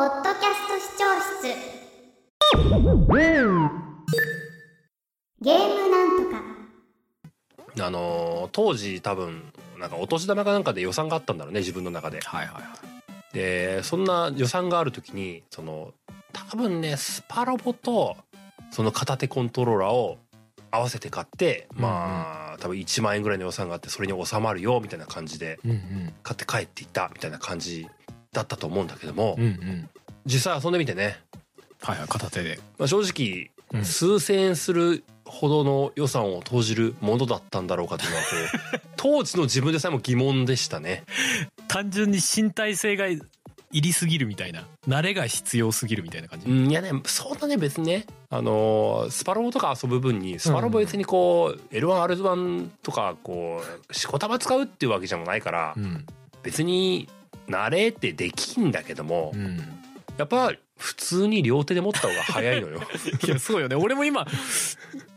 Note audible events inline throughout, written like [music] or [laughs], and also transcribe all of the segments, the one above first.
ポッドキャスト視聴室。ゲームなんとか。あのー当時多分なんかお年玉かなんかで予算があったんだろうね自分の中で。はいはいはい。でそんな予算がある時にその多分ねスパロボとその片手コントローラーを合わせて買ってまあ、多分1万円ぐらいの予算があってそれに収まるよみたいな感じで買って帰っていったみたいな感じだったと思うんだけども、うんうん。実際遊んでみてね、はいはい片手で。まあ、正直うん。数千円するほどの予算を投じるものだったんだろうかというのはこう [laughs] 当時の自分でさえも疑問でしたね。単純に身体性がいりすぎるみたいな慣れが必要すぎるみたいな感じ、うんいやねそんなね別にねあのースパロボとか遊ぶ分にスパロボ別にこう、L1R1 とかこうしこたま使うっていうわけじゃないから、うん。別に慣れってできんだけども、うん、やっぱ普通に両手で持った方が早いのよ。[laughs] いやそうよね。俺も今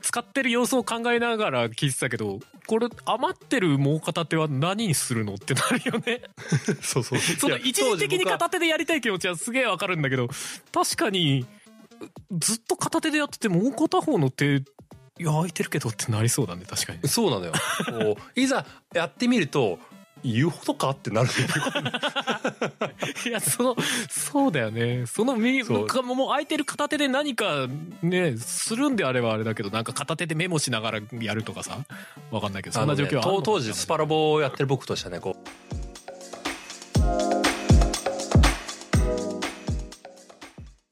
使ってる様子を考えながら聞いてたけどこれ余ってるもう片手は何にするのってなるよね。[laughs] そうそう。その一時的に片手でやりたい気持ちはすげえわかるんだけど確かにずっと片手でやっててもう片方の手いや空いてるけどってなりそうだね確かに。そうなのよ。こういざやってみると言うほどかってなる [laughs] いやそのそうだよね。そのみそう。かもう空いてる片手で何かねするんであればあれだけどなんか片手でメモしながらやるとかさ。わかんないけどそんな状況はね当当時スパロボをやってる僕としてはねこ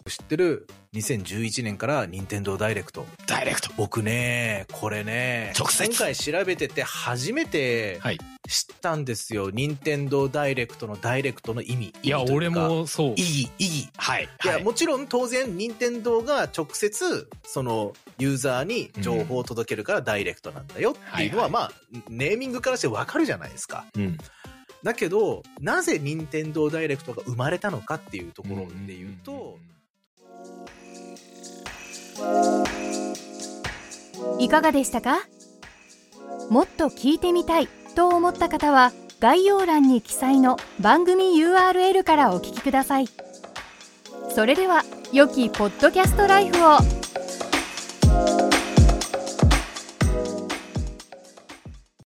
う。知ってる？2011年から任天堂ダイレクト。ダイレクト。僕ねこれね直接。今回調べてて初めてはい。知ったんですよ、任天堂ダイレクトのダイレクトの意味。いや俺もそう。意義意義。はい。いや、はい。もちろん当然任天堂が直接そのユーザーに情報を届けるからダイレクトなんだよっていうのは、はいまあネーミングからしてわかるじゃないですか。うん。だけどなぜ任天堂ダイレクトが生まれたのかっていうところで言うと、いかがでしたか？もっと聞いてみたいと思った方は概要欄に記載の番組 URL からお聞きください。それでは良きポッドキャストライフを。